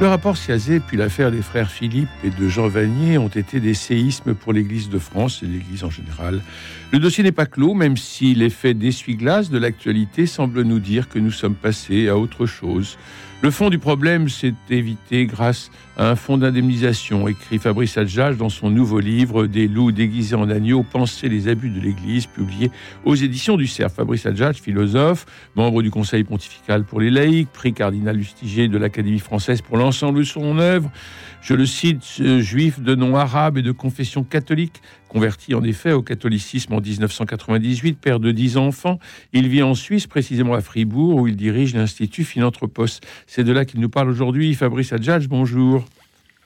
Le rapport Siazé puis l'affaire des frères Philippe et de Jean Vanier ont été des séismes pour l'Église de France et l'Église en général. Le dossier n'est pas clos, même si l'effet d'essuie-glace de l'actualité semble nous dire que nous sommes passés à autre chose. Le fond du problème s'est évité grâce à un fonds d'indemnisation, écrit Fabrice Adjage dans son nouveau livre Des loups déguisés en agneaux, penser les abus de l'Église, publié aux éditions du CERF. Fabrice Adjage, philosophe, membre du Conseil pontifical pour les laïcs, prix cardinal Lustiger de l'Académie française pour l'ensemble de son œuvre. Je le cite, juif de nom arabe et de confession catholique, converti en effet au catholicisme en 1998, père de dix enfants. Il vit en Suisse, précisément à Fribourg, où il dirige l'Institut Philanthropos. C'est de là qu'il nous parle aujourd'hui. Fabrice Adjadj, bonjour.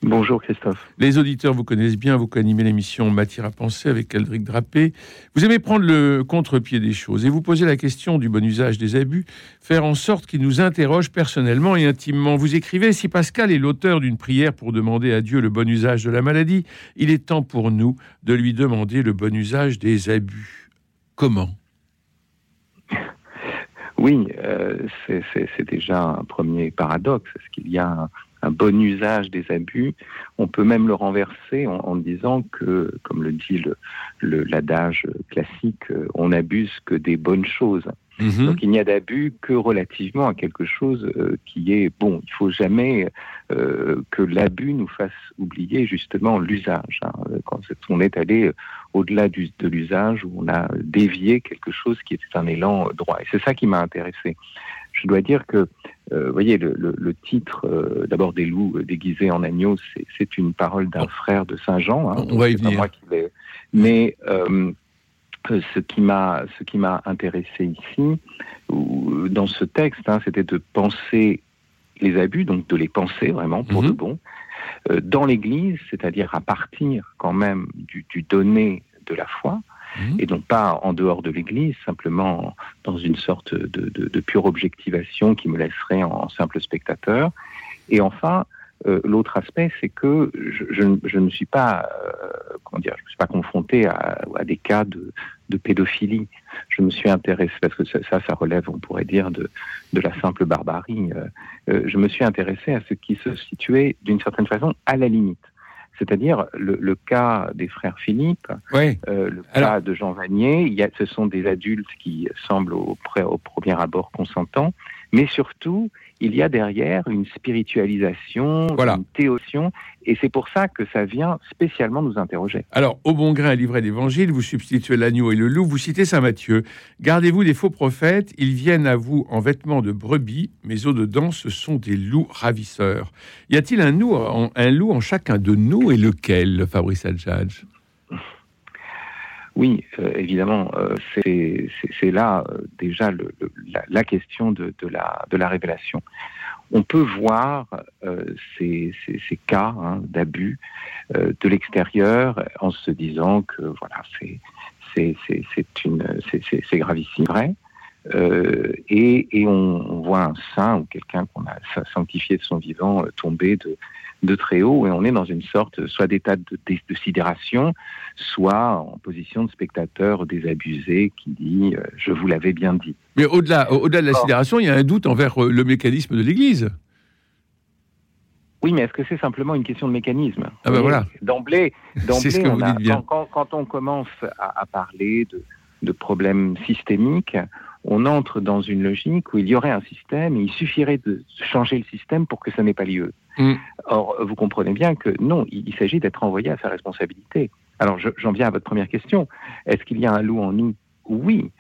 Bonjour Christophe. Les auditeurs vous connaissent bien, vous animez l'émission Matière à penser avec Aldric Drapé. Vous aimez prendre le contre-pied des choses et vous posez la question du bon usage des abus, faire en sorte qu'ils nous interrogent personnellement et intimement. Vous écrivez Si Pascal est l'auteur d'une prière pour demander à Dieu le bon usage de la maladie, il est temps pour nous de lui demander le bon usage des abus. Comment? Oui, euh, c'est déjà un premier paradoxe. Est-ce qu'il y a un un bon usage des abus. On peut même le renverser en, disant que, comme le dit l'adage classique, euh, on n'abuse que des bonnes choses. Mhm. Donc il n'y a d'abus que relativement à quelque chose euh, qui est bon. Il faut jamais euh, que l'abus nous fasse oublier justement l'usage. Hein. Quand on est allé au-delà de l'usage, où on a dévié quelque chose qui était un élan droit. Et c'est ça qui m'a intéressé. Je dois dire que euh, vous voyez, le, titre, euh, d'abord des loups déguisés en agneaux, c'est une parole d'un frère de Saint Jean. Hein, On va y venir. Mais euh, ce qui m'a ce qui m'a intéressé ici, ou, dans ce texte, hein, c'était de penser les abus, donc de les penser vraiment pour de mhm. bon, dans l'Église, c'est-à-dire à partir quand même du, du donné de la foi, Mhm. et donc pas en dehors de l'Église, simplement dans une sorte de, pure objectivation qui me laisserait en, simple spectateur. Et enfin, euh, l'autre aspect, c'est que je, ne suis pas, euh, comment dire, je me suis pas confronté à, des cas de, pédophilie. Je me suis intéressé parce que ça, ça, relève, on pourrait dire, de, la simple barbarie. Euh, je me suis intéressé à ce qui se situait d'une certaine façon à la limite c'est-à-dire le, cas des frères Philippe, euh, le cas de Jean Vanier. Il y a, ce sont des adultes qui semblent au, au premier abord consentants, mais surtout, il y a derrière une spiritualisation, une théotion, et c'est pour ça que ça vient spécialement nous interroger. Alors, au bon grain à livrer l'évangile, vous substituez l'agneau et le loup, vous citez Saint Matthieu. Gardez-vous des faux prophètes, ils viennent à vous en vêtements de brebis, mais au-dedans, ce sont des loups ravisseurs. Y a-t-il un, un loup en chacun de nous, et lequel, Fabrice Adjadj? Oui, euh, évidemment, euh, c'est là euh, déjà la, question de, la, révélation. On peut voir ces, cas hein, d'abus de l'extérieur en se disant que voilà, c'est gravissime, vrai. et, on, voit un saint ou quelqu'un qu'on a sanctifié de son vivant tomber de, de très haut et on est dans une sorte soit d'état de, de, sidération, soit en position de spectateur désabusé qui dit euh, je vous l'avais bien dit. Mais au-delà au-delà de la sidération, il y a un doute envers euh, le mécanisme de l'Église. Oui, mais est-ce que c'est simplement une question de mécanisme? Ah ben voilà. D'emblée, quand, quand, on commence à, à parler de, de problèmes systémiques, on entre dans une logique où il y aurait un système et il suffirait de changer le système pour que ça n'ait pas lieu. Mm. Or, vous comprenez bien que non, il, s'agit d'être envoyé à sa responsabilité. Alors, j'en viens à votre première question. Est-ce qu'il y a un loup en nous? Oui.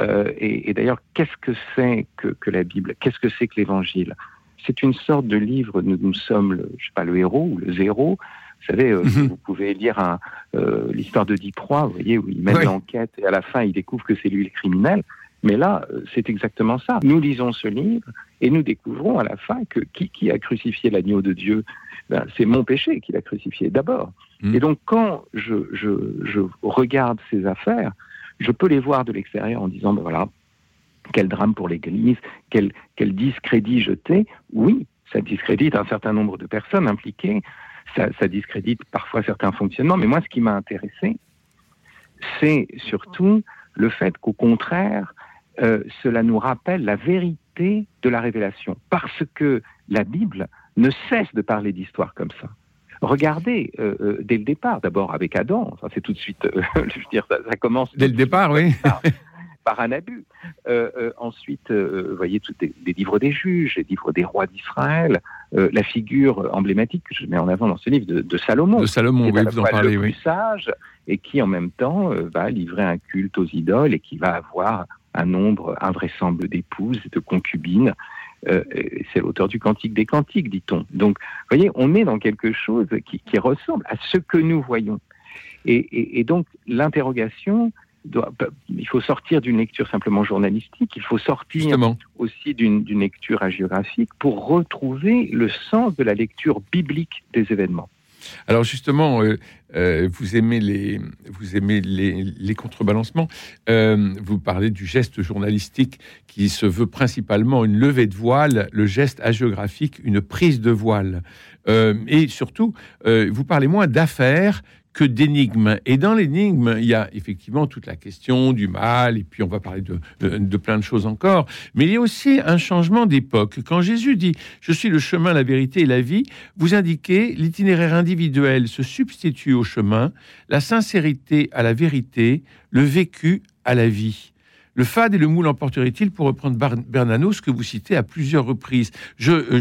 Euh, et, d'ailleurs, qu'est-ce que c'est que, la Bible? Qu'est-ce que c'est que l'Évangile? C'est une sorte de livre. Nous, nous sommes, le, je sais pas, le héros ou le zéro. Vous savez, euh, mm-hmm. vous pouvez lire euh, l'histoire de Diproy, vous voyez, où il mène l'enquête et à la fin, il découvre que c'est lui le criminel. Mais là, c'est exactement ça. Nous lisons ce livre et nous découvrons à la fin que qui, a crucifié l'agneau de Dieu? Ben, C'est mon péché qui l'a crucifié d'abord. Hmm. Et donc quand je, je, regarde ces affaires, je peux les voir de l'extérieur en disant, ben voilà, quel drame pour l'Église, quel, quel discrédit jeté. Oui, ça discrédite un certain nombre de personnes impliquées, ça, ça discrédite parfois certains fonctionnements, mais moi, ce qui m'a intéressé, c'est surtout le fait qu'au contraire, euh, cela nous rappelle la vérité de la révélation, parce que la Bible ne cesse de parler d'histoire comme ça. Regardez euh, euh, dès le départ, d'abord avec Adam, ça c'est tout de suite, je veux dire, ça, ça commence dès le départ, oui. par un abus. Ensuite, vous voyez, tous les, livres des juges, les livres des rois d'Israël, la figure emblématique que je mets en avant dans ce livre de, Salomon. De Salomon, oui, vous en parlez, le plus sage, et qui en même temps va livrer un culte aux idoles et qui va avoir un nombre invraisemblable d'épouses et de concubines. c'est l'auteur du Cantique des Cantiques, dit-on. Donc, vous voyez, on est dans quelque chose qui, ressemble à ce que nous voyons. Et, et donc, l'interrogation, bah, il faut sortir d'une lecture simplement journalistique, il faut sortir aussi d'une lecture hagiographique pour retrouver le sens de la lecture biblique des événements. Alors justement, euh, euh, vous aimez les, vous aimez les, contrebalancements. Euh, vous parlez du geste journalistique qui se veut principalement une levée de voile, le geste hagiographique, une prise de voile. et surtout, vous parlez moins d'affaires que d'énigmes. Et dans l'énigme, il y a effectivement toute la question du mal, et puis on va parler de, de, plein de choses encore, mais il y a aussi un changement d'époque. Quand Jésus dit ⁇ Je suis le chemin, la vérité et la vie ⁇ vous indiquez l'itinéraire individuel se substitue au chemin, la sincérité à la vérité, le vécu à la vie. Le fade et le moule emporterait-il, pour reprendre Bernanos, que vous citez à plusieurs reprises? Je, euh,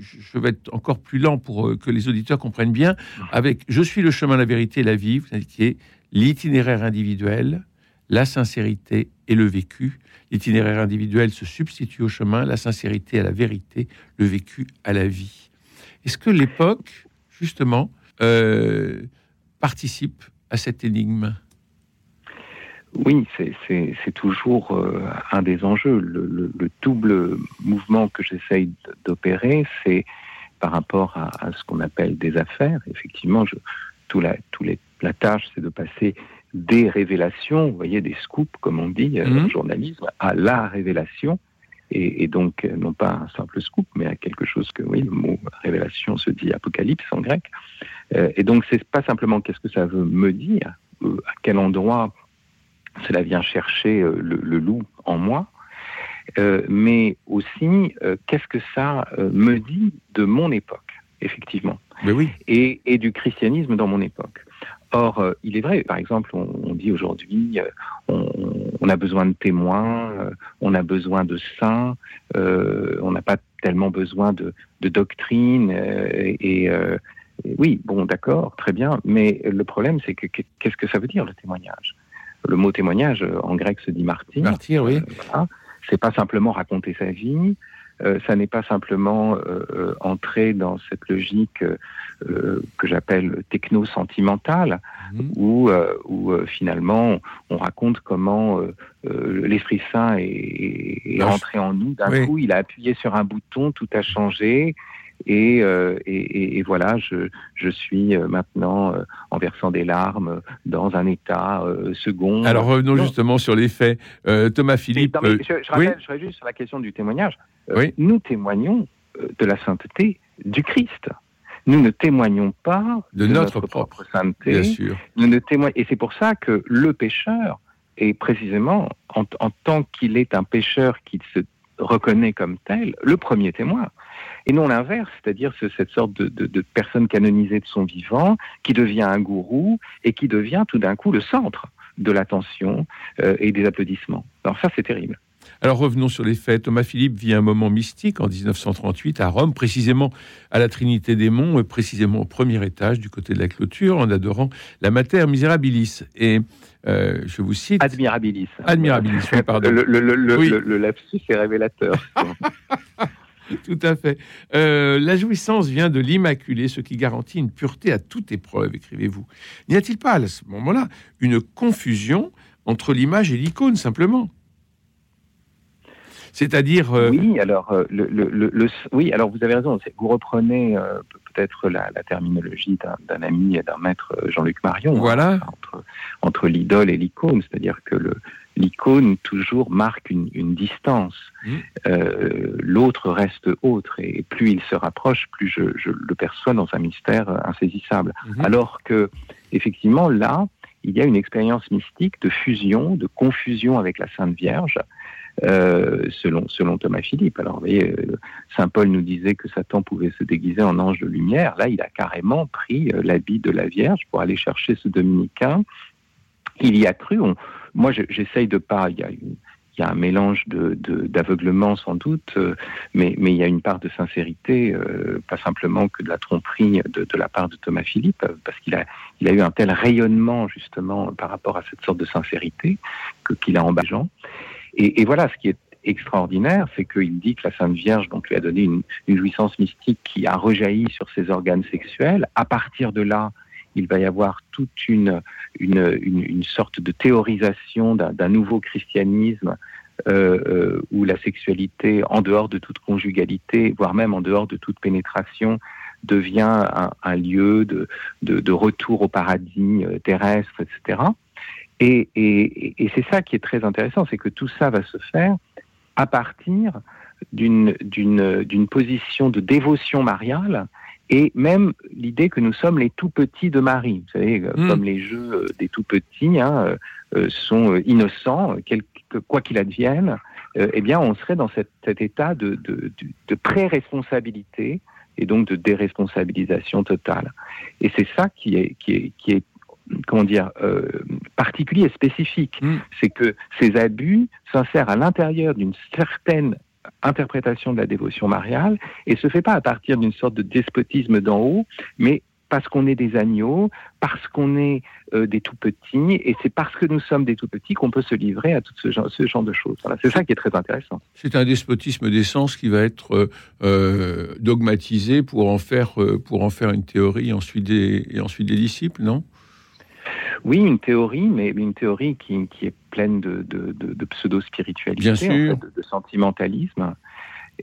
je, vais être encore plus lent pour euh, que les auditeurs comprennent bien. Avec Je suis le chemin, la vérité et la vie, vous indiquez l'itinéraire individuel, la sincérité et le vécu. L'itinéraire individuel se substitue au chemin, la sincérité à la vérité, le vécu à la vie. Est-ce que l'époque, justement, euh, participe à cette énigme? Oui, c'est toujours euh, un des enjeux. Le, double mouvement que j'essaye d'opérer, c'est par rapport à, ce qu'on appelle des affaires. Effectivement, je, tout la, les, la tâche, c'est de passer des révélations, vous voyez, des scoops, comme on dit euh, mmh. journalisme, à la révélation. Et, donc, euh, non pas un simple scoop, mais à quelque chose que, oui, le mot révélation se dit apocalypse en grec. et donc, c'est pas simplement qu'est-ce que ça veut me dire, à quel endroit cela vient chercher euh, le, loup en moi, euh, mais aussi euh, qu'est-ce que ça me dit de mon époque, effectivement, oui. et, du christianisme dans mon époque. Or, il est vrai, par exemple, on, dit aujourd'hui, on, a besoin de témoins, on a besoin de saints, on n'a pas tellement besoin de, doctrine. et, oui, bon, d'accord, très bien, mais le problème, c'est que qu'est-ce que ça veut dire le témoignage? Le mot témoignage euh, en grec se dit martyr. Martyr, oui. Euh, c'est pas simplement raconter sa vie, euh, ça n'est pas simplement entrer dans cette logique que j'appelle techno-sentimentale, mhm. où, où finalement on raconte comment l'Esprit Saint est, rentré en nous. D'un coup, il a appuyé sur un bouton, tout a changé, euh, et, et, voilà, je, je suis euh, maintenant, euh, en versant des larmes, dans un état second. Alors revenons justement sur les faits. Thomas Philippe. je, je, rappelle, je juste sur la question du témoignage. Nous témoignons de la sainteté du Christ. Nous ne témoignons pas de, notre, propre, sainteté. Bien sûr. Nous ne témoignons, et c'est pour ça que le pécheur est précisément, en, en tant qu'il est un pécheur qui se reconnaît comme tel, le premier témoin et non l'inverse, c'est-à-dire cette sorte de, personne canonisée de son vivant qui devient un gourou et qui devient tout d'un coup le centre de l'attention euh, et des applaudissements. Alors ça, c'est terrible. Alors revenons sur les faits. Thomas Philippe vit un moment mystique en 1938 à Rome, précisément à la Trinité des Monts, précisément au premier étage du côté de la clôture, en adorant la Mater Miserabilis. Et euh, je vous cite. Admirabilis. Admirabilis, pardon. Le, le, le lapsus est révélateur. Tout à fait. Euh, la jouissance vient de l'Immaculée, ce qui garantit une pureté à toute épreuve, écrivez-vous. N'y a-t-il pas à ce moment-là une confusion entre l'image et l'icône, simplement? C'est-à-dire. Oui, alors, le, oui, alors vous avez raison. Vous reprenez peut-être la, terminologie d'un ami et d'un maître Jean-Luc Marion. Hein, voilà. entre, entre l'idole et l'icône, c'est-à-dire que le, l'icône toujours marque une, distance. Mmh. Euh, l'autre reste autre, et plus il se rapproche, plus je, le perçois dans un mystère insaisissable. Mmh. Alors que, effectivement, là, il y a une expérience mystique de fusion, de confusion avec la Sainte Vierge, euh, selon, selon Thomas Philippe. Alors, vous voyez, euh, Saint Paul nous disait que Satan pouvait se déguiser en ange de lumière. Là, il a carrément pris l'habit de la Vierge pour aller chercher ce dominicain. Il y a cru. Moi, j'essaye de pas. Il y a, un mélange d'aveuglement sans doute, euh, mais, il y a une part de sincérité, euh, pas simplement que de la tromperie de, la part de Thomas Philippe, parce qu'il a, eu un tel rayonnement justement par rapport à cette sorte de sincérité qu'il a embêtant. Et, et voilà, ce qui est extraordinaire, c'est qu'il dit que la Sainte Vierge lui a donné une, une jouissance mystique qui a rejailli sur ses organes sexuels. À partir de là, il va y avoir toute une, une, sorte de théorisation d'un nouveau christianisme euh, euh, où la sexualité, en dehors de toute conjugalité, voire même en dehors de toute pénétration, devient un, lieu de, de, retour au paradis euh, terrestre, etc. Et, et c'est ça qui est très intéressant, c'est que tout ça va se faire à partir d'une position de dévotion mariale et même l'idée que nous sommes les tout petits de Marie. Vous savez, euh, hmm. comme les jeux euh, des tout petits hein, euh, sont innocents, quoi qu'il advienne, eh bien, on serait dans cet, état de, de, pré-responsabilité et donc de déresponsabilisation totale. Et c'est ça qui est, qui est, qui est comment dire, particulier et spécifique. Hmm. C'est que ces abus s'insèrent à l'intérieur d'une certaine interprétation de la dévotion mariale et se fait pas à partir d'une sorte de despotisme d'en haut, mais parce qu'on est des agneaux, parce qu'on est euh, des tout petits, et c'est parce que nous sommes des tout petits qu'on peut se livrer à tout ce genre, de choses. c'est ça qui est très intéressant. C'est un despotisme d'essence qui va être euh, euh, dogmatisé pour en faire pour en faire une théorie ensuite des, et ensuite des disciples, non? Oui, une théorie, mais une théorie qui, qui est pleine de, de, de, pseudo-spiritualité, de, sentimentalisme,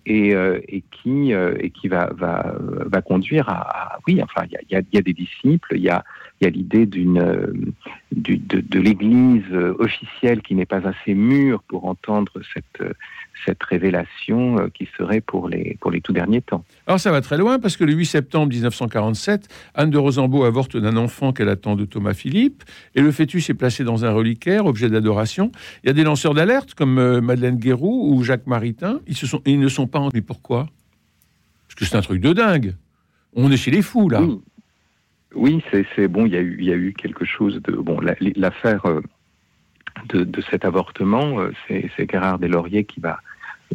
et, euh, et qui, euh, et qui va, va, va conduire à, oui, enfin, il y a, y a, des disciples, il y a, y a l'idée d'une euh, de, de l'Église officielle qui n'est pas assez mûre pour entendre cette cette révélation euh, qui serait pour les, pour les tout derniers temps. Alors ça va très loin parce que le 8 septembre 1947, Anne de Rosambeau avorte d'un enfant qu'elle attend de Thomas Philippe et le fœtus est placé dans un reliquaire, objet d'adoration. Il y a des lanceurs d'alerte comme euh, Madeleine Guéroux ou Jacques Maritain. Ils, ne sont pas en... Mais pourquoi? Parce que c'est un truc de dingue. On est chez les fous là. Oui, c'est bon. Il y, a eu, quelque chose de bon. L'affaire euh, de, cet avortement, euh, c'est Gérard Deslauriers qui va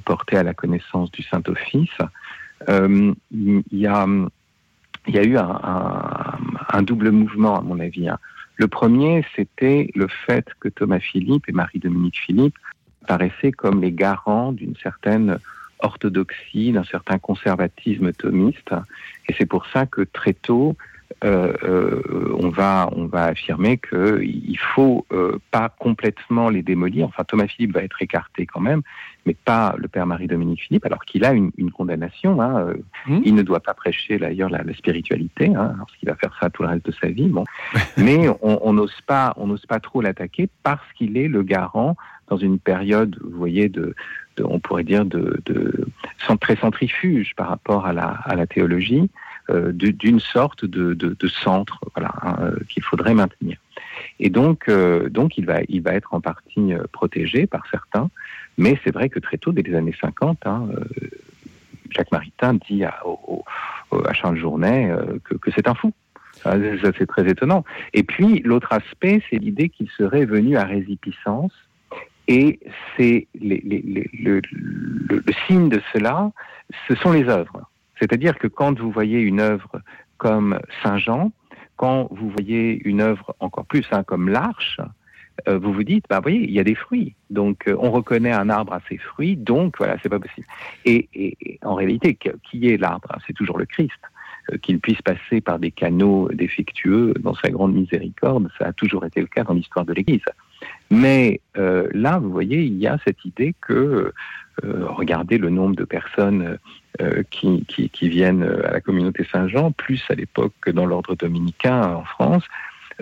porter à la connaissance du Saint-Office. Euh, il, y a, eu un, double mouvement, à mon avis. Hein. Le premier, c'était le fait que Thomas Philippe et Marie-Dominique Philippe paraissaient comme les garants d'une certaine orthodoxie, d'un certain conservatisme thomiste. Et c'est pour ça que très tôt, euh, euh, on va on va affirmer qu'il faut euh, pas complètement les démolir. Enfin, Thomas Philippe va être écarté quand même, mais pas le père Marie-Dominique Philippe, alors qu'il a une, condamnation. Hein, mmh. Il ne doit pas prêcher d'ailleurs la, spiritualité, hein, parce qu'il va faire ça tout le reste de sa vie. Bon, mais on n'ose pas on n'ose pas trop l'attaquer parce qu'il est le garant dans une période, vous voyez, de, on pourrait dire de, de, très centrifuge par rapport à la, à la théologie. Euh, d'une sorte de, centre hein, euh, qu'il faudrait maintenir. Et donc, euh, donc il, va, il va être en partie protégé par certains, mais c'est vrai que très tôt, dès les années 50, hein, Jacques Maritain dit à, à Charles Journet que, c'est un fou. Ça, c'est très étonnant. Et puis, l'autre aspect, c'est l'idée qu'il serait venu à résipiscence. Et c'est le, signe de cela, ce sont les œuvres. C'est-à-dire que quand vous voyez une œuvre comme Saint-Jean, quand vous voyez une œuvre encore plus hein, comme l'Arche, euh, vous vous dites, bah, voyez, il y a des fruits. Donc, euh, on reconnaît un arbre à ses fruits, donc voilà, c'est pas possible. Et, en réalité, qui est l'arbre? C'est toujours le Christ. Euh, qu'il puisse passer par des canaux défectueux dans sa grande miséricorde, ça a toujours été le cas dans l'histoire de l'Église. Mais là, vous voyez, il y a cette idée que, regardez le nombre de personnes qui, qui, viennent à la communauté Saint-Jean, plus à l'époque que dans l'ordre dominicain en France,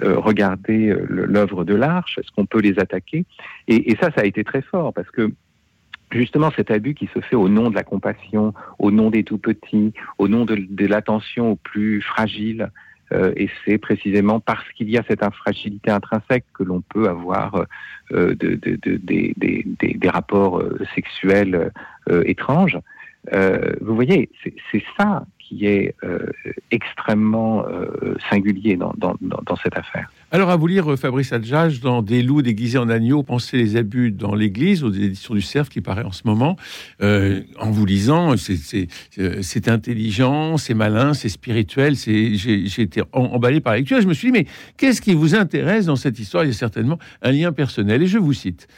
regardez l'œuvre de l'Arche, est-ce qu'on peut les attaquer? Et, ça, ça a été très fort parce que justement cet abus qui se fait au nom de la compassion, au nom des tout petits, au nom de, l'attention aux plus fragiles. Euh, et c'est précisément parce qu'il y a cette fragilité intrinsèque que l'on peut avoir euh, de, des rapports euh, sexuels étranges. vous voyez, c'est ça qui est extrêmement singulier dans, cette affaire. Alors, à vous lire euh, Fabrice Adjage dans Des loups déguisés en agneaux, penser les abus dans l'Église, aux éditions du Cerf qui paraît en ce moment. Euh, en vous lisant, euh, c'est intelligent, c'est malin, c'est spirituel. J'ai été emballé par la je me suis dit, mais qu'est-ce qui vous intéresse dans cette histoire? Il y a certainement un lien personnel. Et je vous cite.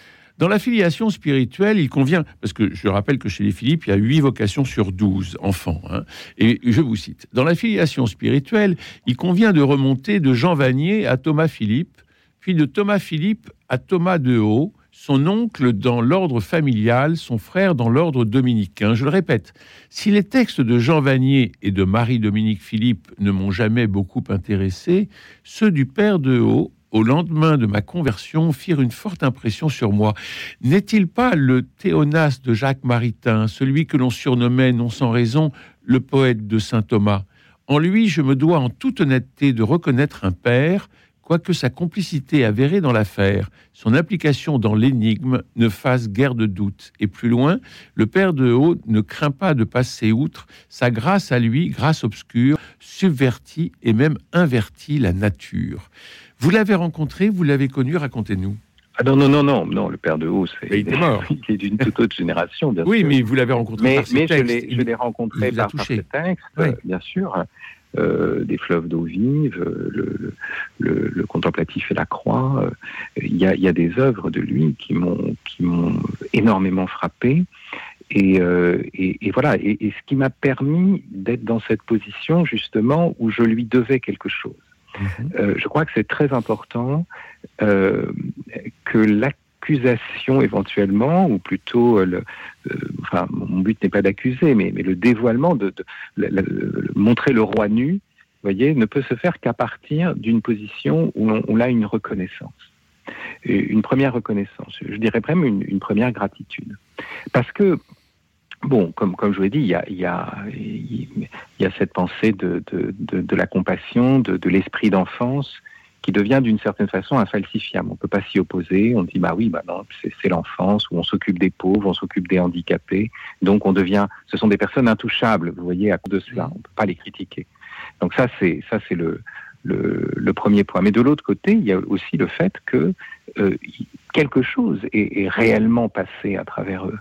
Dans la filiation spirituelle, il convient, parce que je rappelle que chez les Philippe, il y a 8 vocations sur 12 enfants. Hein, et je vous cite, dans la filiation spirituelle, il convient de remonter de Jean Vanier à Thomas Philippe, puis de Thomas Philippe à Thomas de Haut, son oncle dans l'ordre familial, son frère dans l'ordre dominicain. Je le répète, si les textes de Jean Vanier et de Marie-Dominique Philippe ne m'ont jamais beaucoup intéressé, ceux du père de Haut au lendemain de ma conversion, firent une forte impression sur moi. N'est-il pas le Théonas de Jacques Maritain, celui que l'on surnommait, non sans raison, le poète de saint Thomas? En lui, je me dois en toute honnêteté de reconnaître un père, quoique sa complicité avérée dans l'affaire, son application dans l'énigme ne fasse guère de doute. Et plus loin, le Père de Haut ne craint pas de passer outre, sa grâce à lui, grâce obscure, subvertit et même invertit la nature. Vous l'avez rencontré, vous l'avez connu, racontez-nous. Ah non, non, non, non, non, le père de Haut, c'est, il est mort. il est d'une toute autre génération, bien oui, sûr. Oui, mais vous l'avez rencontré mais, par ses mais textes. je l'ai, rencontré par, par, ses textes, bien sûr. Euh, des fleuves d'eau vive, le, le, le, contemplatif et la croix. Euh, il y, a, il y a des œuvres de lui qui m'ont, qui m'ont énormément frappé. Et, euh, et, et, voilà, et, et ce qui m'a permis d'être dans cette position justement où je lui devais quelque chose. Mhm. Euh, je crois que c'est très important euh, que l'accusation éventuellement, ou plutôt, euh, enfin, mon but n'est pas d'accuser, mais, le dévoilement, de, montrer le roi nu, voyez, ne peut se faire qu'à partir d'une position où on, a une reconnaissance. Une première reconnaissance, je dirais même une, une première gratitude. Parce que Bon, comme, comme je vous l'ai dit, il y a, il y, a, il y a cette pensée de, de, de, la compassion, de, de l'esprit d'enfance, qui devient d'une certaine façon infalsifiable. On ne peut pas s'y opposer. On dit, bah oui, bah non, c'est l'enfance où on s'occupe des pauvres, on s'occupe des handicapés. Donc on devient, ce sont des personnes intouchables, vous voyez, à cause de cela. On ne peut pas les critiquer. Donc ça, c'est ça, c'est le, le, premier point. Mais de l'autre côté, il y a aussi le fait que euh, quelque chose est, est, réellement passé à travers eux.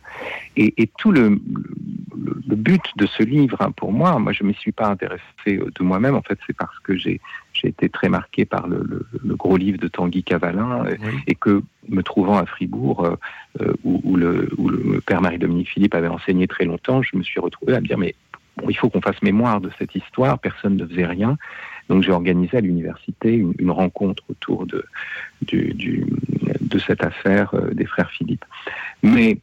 Et, et tout le, le, le, but de ce livre, hein, pour moi, moi je ne m'y suis pas intéressé euh, de moi-même, en fait c'est parce que j'ai été très marqué par le, gros livre de Tanguy Cavalin euh, oui. et que me trouvant à Fribourg, euh, où, où, le, où le père Marie-Dominique Philippe avait enseigné très longtemps, je me suis retrouvé à me dire mais bon, il faut qu'on fasse mémoire de cette histoire, personne ne faisait rien. Donc j'ai organisé à l'université une, rencontre autour de, du, du, de cette affaire euh, des frères Philippe. Mais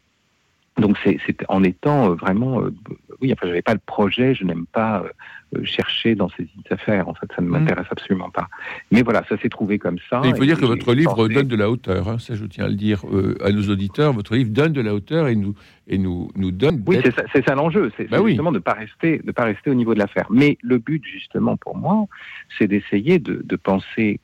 donc c'est en étant euh, vraiment, euh, oui, enfin j'avais pas le projet, je n'aime pas euh, chercher dans ces affaires, en fait ça ne m'intéresse mmh. absolument pas. Mais voilà, ça s'est trouvé comme ça. Et il faut dire que votre livre pensé... donne de la hauteur, hein, ça je tiens à le dire euh, à nos auditeurs, votre livre donne de la hauteur et nous, et nous, nous donne... Oui, c'est ça, ça l'enjeu, c'est bah justement de ne pas, rester, de pas rester au niveau de l'affaire. Mais le but justement pour moi, c'est d'essayer de, de penser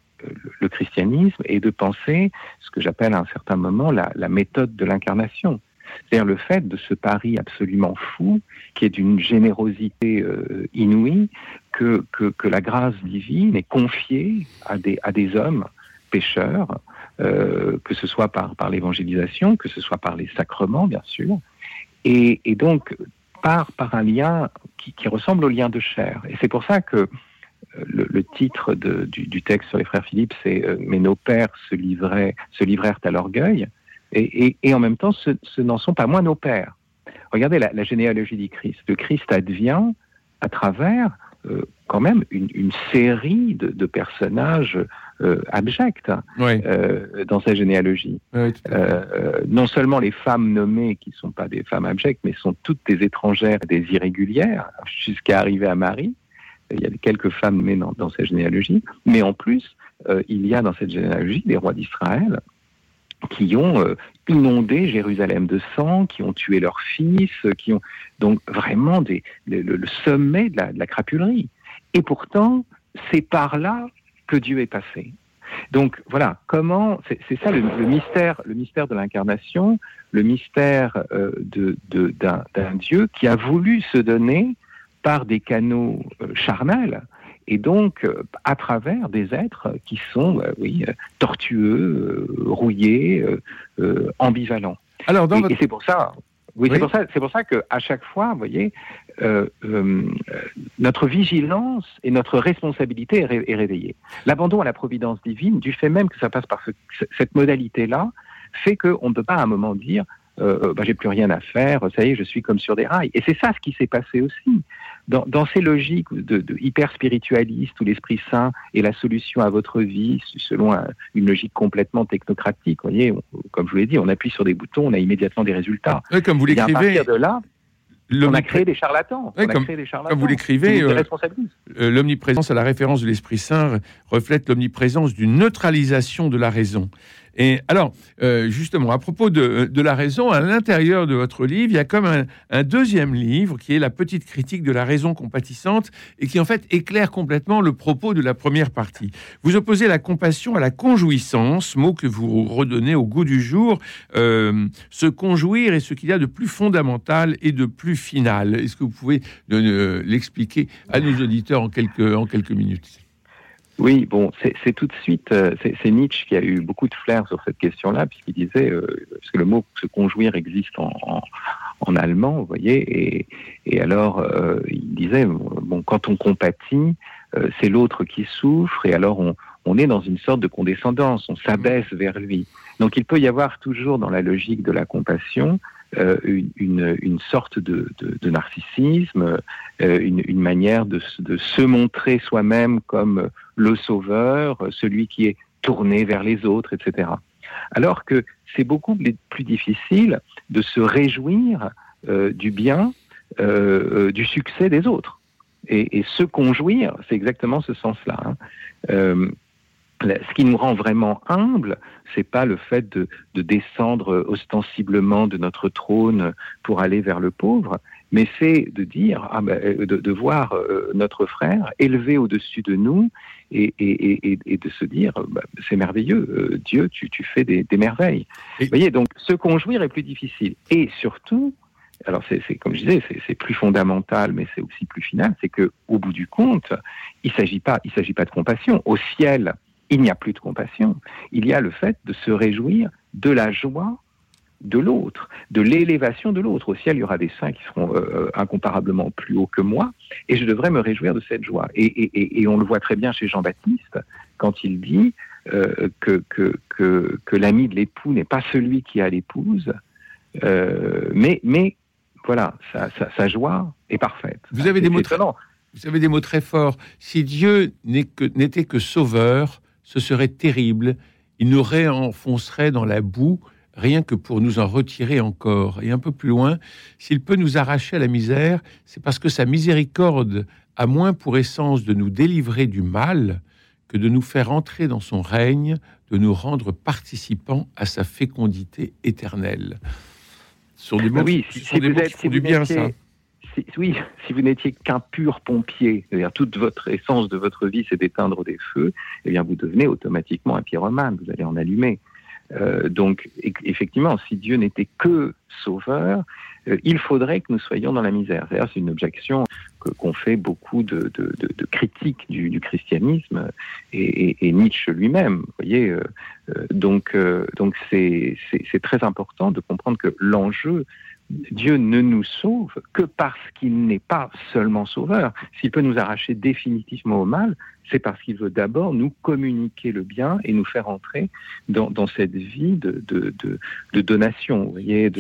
le christianisme et de penser ce que j'appelle à un certain moment la, la méthode de l'incarnation. C'est-à-dire le fait de ce pari absolument fou, qui est d'une générosité euh, inouïe, que, la grâce divine est confiée à des, hommes pécheurs, euh, que ce soit par, l'évangélisation, que ce soit par les sacrements, bien sûr, et, donc par, un lien qui, ressemble au lien de chair. Et c'est pour ça que euh, le, titre du, texte sur les frères Philippe, c'est Mais nos pères se, livraient, se livrèrent à l'orgueil. Et, et, et, en même temps, ce, ce n'en sont pas moins nos pères. Regardez la, la, généalogie du Christ. Le Christ advient à travers euh, quand même une, une série de, de personnages abjecte dans sa généalogie. non seulement les femmes nommées qui ne sont pas des femmes abjectes, mais sont toutes des étrangères, des irrégulières, jusqu'à arriver à Marie. Il y a quelques femmes nommées dans, dans sa généalogie, mais en plus, il y a dans cette généalogie des rois d'Israël qui ont euh, inondé Jérusalem de sang, qui ont tué leurs fils, qui ont donc vraiment le, sommet de la, crapulerie. Et pourtant, c'est par là que Dieu est passé. Donc voilà, comment c'est ça le, mystère, le mystère de l'incarnation, le mystère euh, d'un Dieu qui a voulu se donner par des canaux euh, charnels et donc euh, à travers des êtres qui sont, euh, oui, euh, tortueux, rouillés, ambivalents. Alors, et, c'est pour ça. Oui, c'est pour ça. C'est pour ça que à chaque fois, vous voyez, notre vigilance et notre responsabilité est, réveillée. L'abandon à la providence divine, du fait même que ça passe par cette modalité-là, fait qu'on ne peut pas à un moment dire bah, j'ai plus rien à faire, ça y est, je suis comme sur des rails. Et c'est ça ce qui s'est passé aussi dans, ces logiques de, hyper spiritualistes où l'Esprit Saint est la solution à votre vie, selon une logique complètement technocratique, vous voyez, comme je vous l'ai dit, on appuie sur des boutons, on a immédiatement des résultats. comme vous l'écrivez. de là, on a créé des charlatans. comme, comme, vous l'écrivez, euh, euh, l'omniprésence à la référence de l'Esprit Saint reflète l'omniprésence d'une neutralisation de la raison. Et alors, euh, justement, à propos de, la raison, à l'intérieur de votre livre, il y a comme un, deuxième livre qui est la petite critique de la raison compatissante et qui en fait éclaire complètement le propos de la première partie. Vous opposez la compassion à la conjouissance, mot que vous redonnez au goût du jour. Euh, se conjouir est ce qu'il y a de plus fondamental et de plus final. Est-ce que vous pouvez euh, l'expliquer à nos auditeurs en quelques, en quelques minutes oui, bon, c'est tout de suite, euh, c'est Nietzsche qui a eu beaucoup de flair sur cette question-là, puisqu'il disait, euh, parce que le mot se conjouir existe en, en, allemand, vous voyez, et, et alors euh, il disait, bon, quand on compatit, c'est l'autre qui souffre, et alors on, on est dans une sorte de condescendance, on s'abaisse vers lui. Donc il peut y avoir toujours dans la logique de la compassion euh, une, une, sorte de, de, narcissisme, euh, une, une, manière de, de se montrer soi-même comme le sauveur, celui qui est tourné vers les autres, etc. Alors que c'est beaucoup plus difficile de se réjouir euh, du bien, du succès des autres. Et, et se conjouir, c'est exactement ce sens-là. Hein ce qui nous rend vraiment humbles, c'est pas le fait de, descendre ostensiblement de notre trône pour aller vers le pauvre, mais c'est de dire, ah ben, euh, de, voir euh, notre frère élevé au-dessus de nous et, de se dire, bah, c'est merveilleux, euh, Dieu, tu, fais des, merveilles. Vous voyez, donc se conjouir est plus difficile. Et surtout, alors c'est comme je disais, c'est plus fondamental, mais c'est aussi plus final, c'est que au bout du compte, il s'agit pas, il s'agit pas de compassion. Au ciel, il n'y a plus de compassion. Il y a le fait de se réjouir de la joie de l'autre, de l'élévation de l'autre. Au ciel, il y aura des saints qui seront euh, euh, incomparablement plus hauts que moi, et je devrais me réjouir de cette joie. Et, on le voit très bien chez Jean-Baptiste, quand il dit euh, que, que, l'ami de l'époux n'est pas celui qui a l'épouse, mais, mais voilà, sa, joie est parfaite. Vous avez, des mots très, vous avez des mots très forts. Si Dieu n'était que sauveur, ce serait terrible. Il nous réenfoncerait dans la boue rien que pour nous en retirer encore. Et un peu plus loin, s'il peut nous arracher à la misère, c'est parce que sa miséricorde a moins pour essence de nous délivrer du mal que de nous faire entrer dans son règne, de nous rendre participants à sa fécondité éternelle. Sur des mots, oui, si, vous êtes, du bien, ça oui, si vous n'étiez qu'un pur pompier, c'est-à-dire toute votre essence de votre vie, c'est d'éteindre des feux, eh bien, vous devenez automatiquement un pyromane, vous allez en allumer. Euh, donc, effectivement, si Dieu n'était que sauveur, euh, il faudrait que nous soyons dans la misère. C'est une objection qu'ont fait beaucoup de, critiques du, christianisme et, Nietzsche lui-même. Euh, donc, donc c'est très important de comprendre que l'enjeu Dieu ne nous sauve que parce qu'il n'est pas seulement sauveur. S'il peut nous arracher définitivement au mal, c'est parce qu'il veut d'abord nous communiquer le bien et nous faire entrer dans, cette vie de, donation, vous voyez,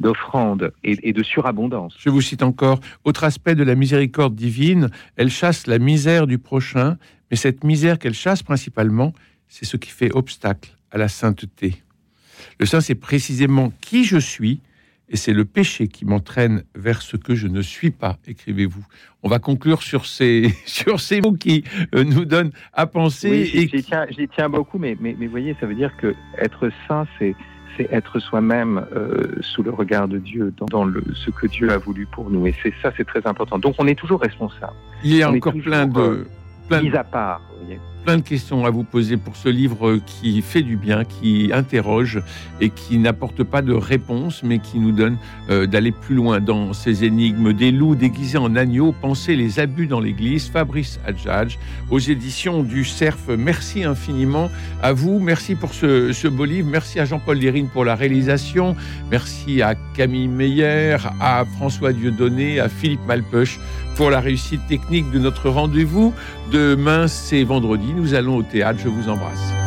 d'offrande et, et de surabondance. Je vous cite encore, autre aspect de la miséricorde divine, elle chasse la misère du prochain, Mais cette misère qu'elle chasse principalement, c'est ce qui fait obstacle à la sainteté. Le saint, c'est précisément qui je suis, et c'est le péché qui m'entraîne vers ce que je ne suis pas, écrivez-vous. On va conclure sur ces, sur ces mots qui euh, nous donnent à penser. et j'y, tiens, tiens, beaucoup, mais, mais, mais, voyez, ça veut dire que être saint, c'est, c'est être soi-même euh, sous le regard de Dieu, dans, le, ce que Dieu a voulu pour nous. Et c'est ça, c'est très important. Donc on est toujours responsable. Il y a encore plein de... Euh, plein mis à part, plein de questions à vous poser pour ce livre qui fait du bien, qui interroge et qui n'apporte pas de réponse, mais qui nous donne euh, d'aller plus loin dans ces énigmes. Des loups déguisés en agneaux, penser les abus dans l'Église. Fabrice Adjadj, aux éditions du Cerf. Merci infiniment à vous. Merci pour ce, beau livre. Merci à Jean-Paul Lérine pour la réalisation. Merci à Camille Meyer, à François Dieudonné, à Philippe Malpeuch pour la réussite technique de notre rendez-vous. Demain, c'est vendredi nous allons au théâtre. Je vous embrasse.